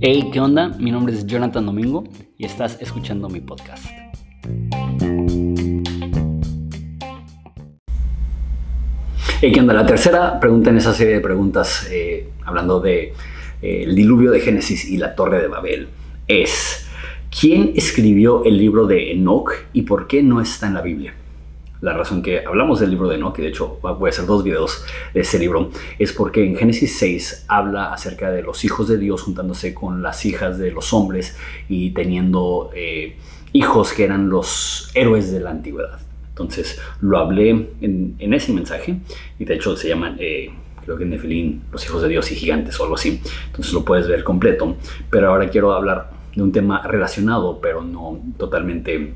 Hey, ¿qué onda? Mi nombre es Jonathan Domingo y estás escuchando mi podcast. Hey, ¿qué onda? La tercera pregunta en esa serie de preguntas, eh, hablando de eh, el diluvio de Génesis y la torre de Babel, es ¿quién escribió el libro de Enoch y por qué no está en la Biblia? La razón que hablamos del libro de Enoch, que de hecho voy a hacer dos videos de ese libro, es porque en Génesis 6 habla acerca de los hijos de Dios juntándose con las hijas de los hombres y teniendo eh, hijos que eran los héroes de la antigüedad. Entonces lo hablé en, ese mensaje y de hecho se llaman, eh, creo que en Nefilín, los hijos de Dios y gigantes o algo así. Entonces lo puedes ver completo. Pero ahora quiero hablar de un tema relacionado, pero no totalmente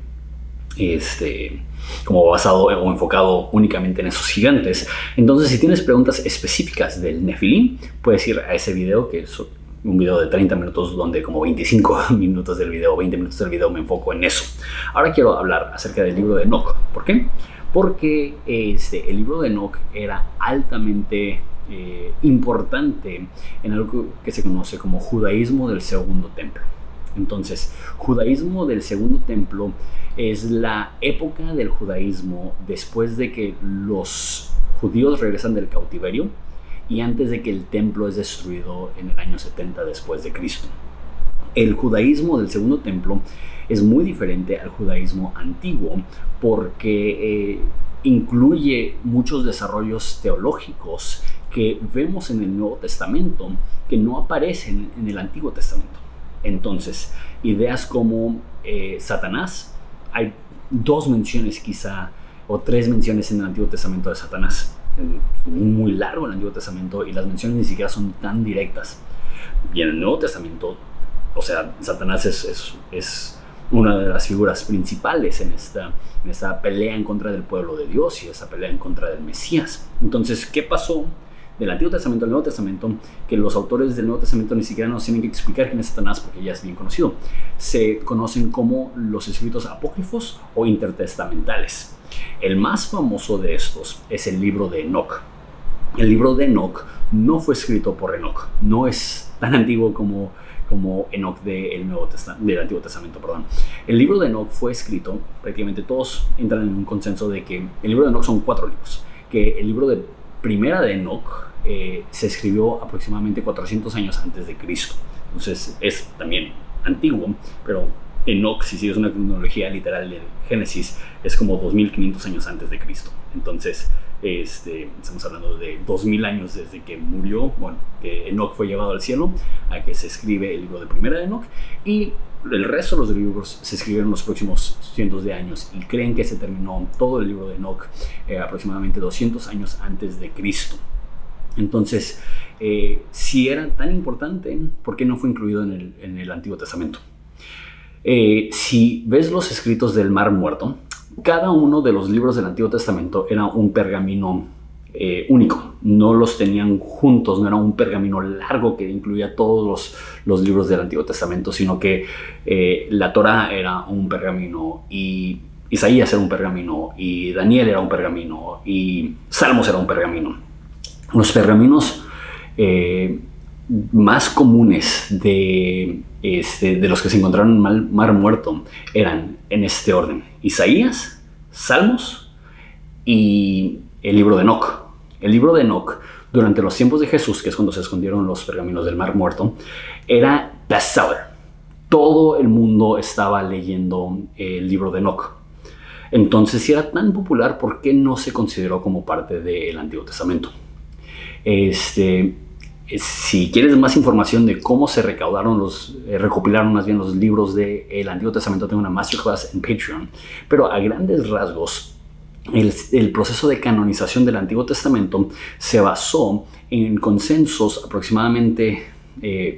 este, como basado o enfocado únicamente en esos gigantes. Entonces, si tienes preguntas específicas del Nephilim, puedes ir a ese video, que es un video de 30 minutos, donde como 25 minutos del video, 20 minutos del video me enfoco en eso. Ahora quiero hablar acerca del libro de Enoch. ¿Por qué? Porque este, el libro de Enoch era altamente eh, importante en algo que se conoce como judaísmo del segundo templo. Entonces, judaísmo del segundo templo es la época del judaísmo después de que los judíos regresan del cautiverio y antes de que el templo es destruido en el año 70 después de Cristo. El judaísmo del segundo templo es muy diferente al judaísmo antiguo porque eh, incluye muchos desarrollos teológicos que vemos en el Nuevo Testamento que no aparecen en el Antiguo Testamento. Entonces, ideas como eh, Satanás, hay dos menciones quizá, o tres menciones en el Antiguo Testamento de Satanás. Muy largo el Antiguo Testamento y las menciones ni siquiera son tan directas. Y en el Nuevo Testamento, o sea, Satanás es, es, una de las figuras principales en esta, en esta pelea en contra del pueblo de Dios y esa pelea en contra del Mesías. Entonces, ¿qué pasó del Antiguo Testamento al Nuevo Testamento, que los autores del Nuevo Testamento ni siquiera nos tienen que explicar quién es Satanás porque ya es bien conocido. Se conocen como los escritos apócrifos o intertestamentales. El más famoso de estos es el libro de Enoch. El libro de Enoch no fue escrito por Enoch, no es tan antiguo como, como Enoch del, Nuevo del Antiguo Testamento. Perdón. El libro de Enoch fue escrito, prácticamente todos entran en un consenso de que el libro de Enoch son cuatro libros, que el libro de primera de Enoch eh, se escribió aproximadamente 400 años antes de Cristo. Entonces es también antiguo, pero Enoch, si es una cronología literal de Génesis, es como 2500 años antes de Cristo. Entonces, este, estamos hablando de 2000 años desde que murió, bueno, que Enoch fue llevado al cielo, a que se escribe el libro de primera de Enoch, y el resto de los libros se escribieron los próximos cientos de años, y creen que se terminó todo el libro de Enoch eh, aproximadamente 200 años antes de Cristo. Entonces, eh, si era tan importante, ¿por qué no fue incluido en el, Antiguo Testamento? Eh, si ves los escritos del Mar Muerto, cada uno de los libros del Antiguo Testamento era un pergamino eh, único, no los tenían juntos, no era un pergamino largo que incluía todos los, libros del Antiguo Testamento, sino que la Torah era un pergamino y Isaías era un pergamino y Daniel era un pergamino y Salmos era un pergamino. Los pergaminos eh, más comunes de, este, de los que se encontraron en el Mar Muerto eran en este orden. Isaías, Salmos y el libro de Enoch. El libro de Enoch, durante los tiempos de Jesús, que es cuando se escondieron los pergaminos del Mar Muerto, era bestseller. Todo el mundo estaba leyendo el libro de Enoch. Entonces, si era tan popular, ¿por qué no se consideró como parte del Antiguo Testamento? Este, si quieres más información de cómo se recaudaron los, eh, recopilaron más bien los libros del Antiguo Testamento, tengo una masterclass en Patreon. Pero a grandes rasgos, el, el, proceso de canonización del Antiguo Testamento se basó en consensos aproximadamente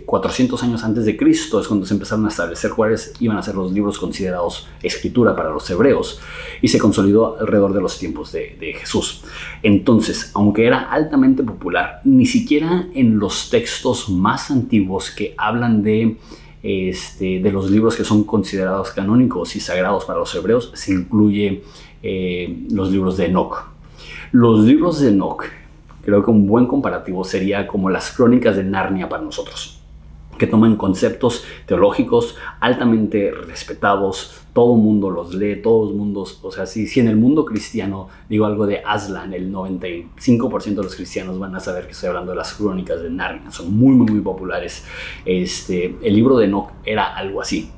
400 eh, años antes de Cristo es cuando se empezaron a establecer cuáles iban a ser los libros considerados escritura para los hebreos y se consolidó alrededor de los tiempos de, Jesús. Entonces, aunque era altamente popular, ni siquiera en los textos más antiguos que hablan de, este, los libros que son considerados canónicos y sagrados para los hebreos se incluye eh, los libros de Enoch. Los libros de Enoch creo que un buen comparativo sería como las crónicas de Narnia para nosotros que toman conceptos teológicos altamente respetados, todo el mundo los lee, todos mundos, o sea, si, en el mundo cristiano digo algo de Aslan, el 95% de los cristianos van a saber que estoy hablando de las crónicas de Narnia, son muy, muy, muy populares. Este, el libro de Enoch era algo así.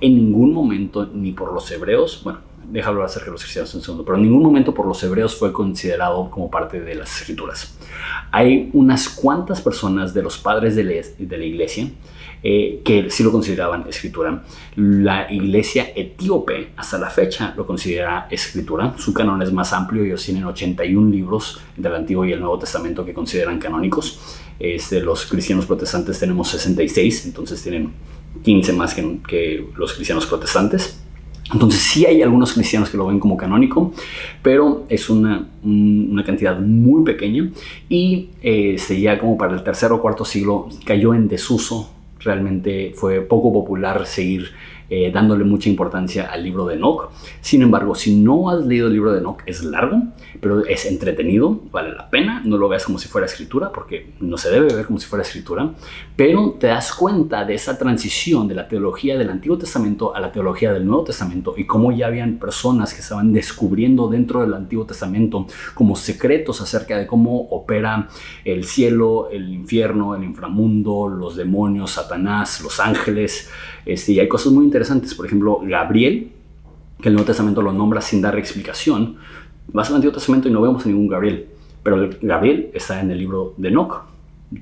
En ningún momento, ni por los hebreos, bueno, déjalo acerca de los cristianos un segundo, pero en ningún momento por los hebreos fue considerado como parte de las escrituras. Hay unas cuantas personas de los padres de la, iglesia eh, que sí lo consideraban escritura. La iglesia etíope hasta la fecha lo considera escritura. Su canon es más amplio, ellos tienen 81 libros del Antiguo y el Nuevo Testamento que consideran canónicos. Este, los cristianos protestantes tenemos 66, entonces tienen 15 más que los cristianos protestantes. Entonces sí hay algunos cristianos que lo ven como canónico, pero es una, una cantidad muy pequeña y este, ya como para el tercer o cuarto siglo cayó en desuso. Realmente fue poco popular seguir eh, dándole mucha importancia al libro de Enoch. Sin embargo, si no has leído el libro de Enoch, es largo, pero es entretenido, vale la pena. No lo veas como si fuera escritura, porque no se debe ver como si fuera escritura, pero te das cuenta de esa transición de la teología del Antiguo Testamento a la teología del Nuevo Testamento y cómo ya habían personas que estaban descubriendo dentro del Antiguo Testamento como secretos acerca de cómo opera el cielo, el infierno, el inframundo, los demonios, Satanás, los ángeles. Este, y hay cosas muy interesantes. Por ejemplo, Gabriel, que el Nuevo Testamento lo nombra sin dar explicación. Vas al Antiguo Testamento y no vemos a ningún Gabriel. Pero Gabriel está en el libro de Enoch.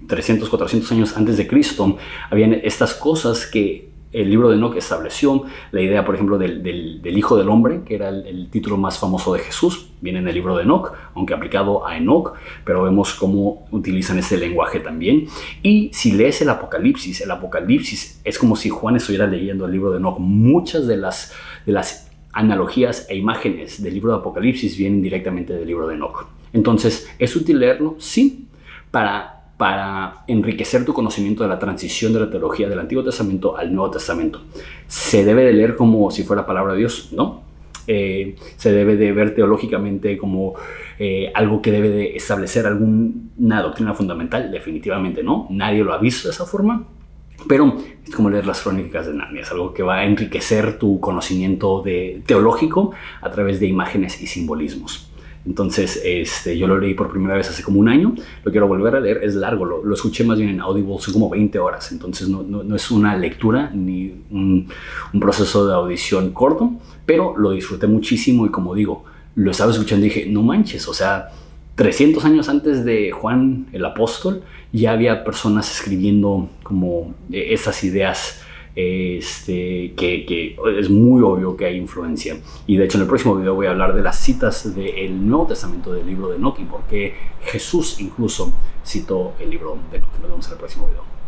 300, 400 años antes de Cristo, habían estas cosas que el libro de Enoch estableció la idea, por ejemplo, del, Hijo del Hombre, que era el, título más famoso de Jesús, viene en el libro de Enoch, aunque aplicado a Enoch, pero vemos cómo utilizan ese lenguaje también. Y si lees el Apocalipsis, el Apocalipsis es como si Juan estuviera leyendo el libro de Enoch. Muchas de las, de las analogías e imágenes del libro de Apocalipsis vienen directamente del libro de Enoch. Entonces, ¿es útil leerlo? Sí, para para enriquecer tu conocimiento de la transición de la teología del Antiguo Testamento al Nuevo Testamento. Se debe de leer como si fuera palabra de Dios, ¿no? se debe de ver teológicamente como eh, algo que debe de establecer alguna doctrina fundamental, definitivamente no, nadie lo ha visto de esa forma, pero es como leer las crónicas de Narnia, es algo que va a enriquecer tu conocimiento de, teológico a través de imágenes y simbolismos. Entonces, este, yo lo leí por primera vez hace como un año, lo quiero volver a leer, es largo, lo, escuché más bien en Audible, son como 20 horas, entonces no, no, es una lectura ni un, un, proceso de audición corto, pero lo disfruté muchísimo y como digo, lo estaba escuchando y dije, no manches, o sea, 300 años antes de Juan el apóstol, ya había personas escribiendo como eh, esas ideas este, que, es muy obvio que hay influencia. Y de hecho en el próximo video voy a hablar de las citas del Nuevo Testamento del libro de Enoch y por qué Jesús incluso citó el libro de Enoch. Nos vemos en el próximo video.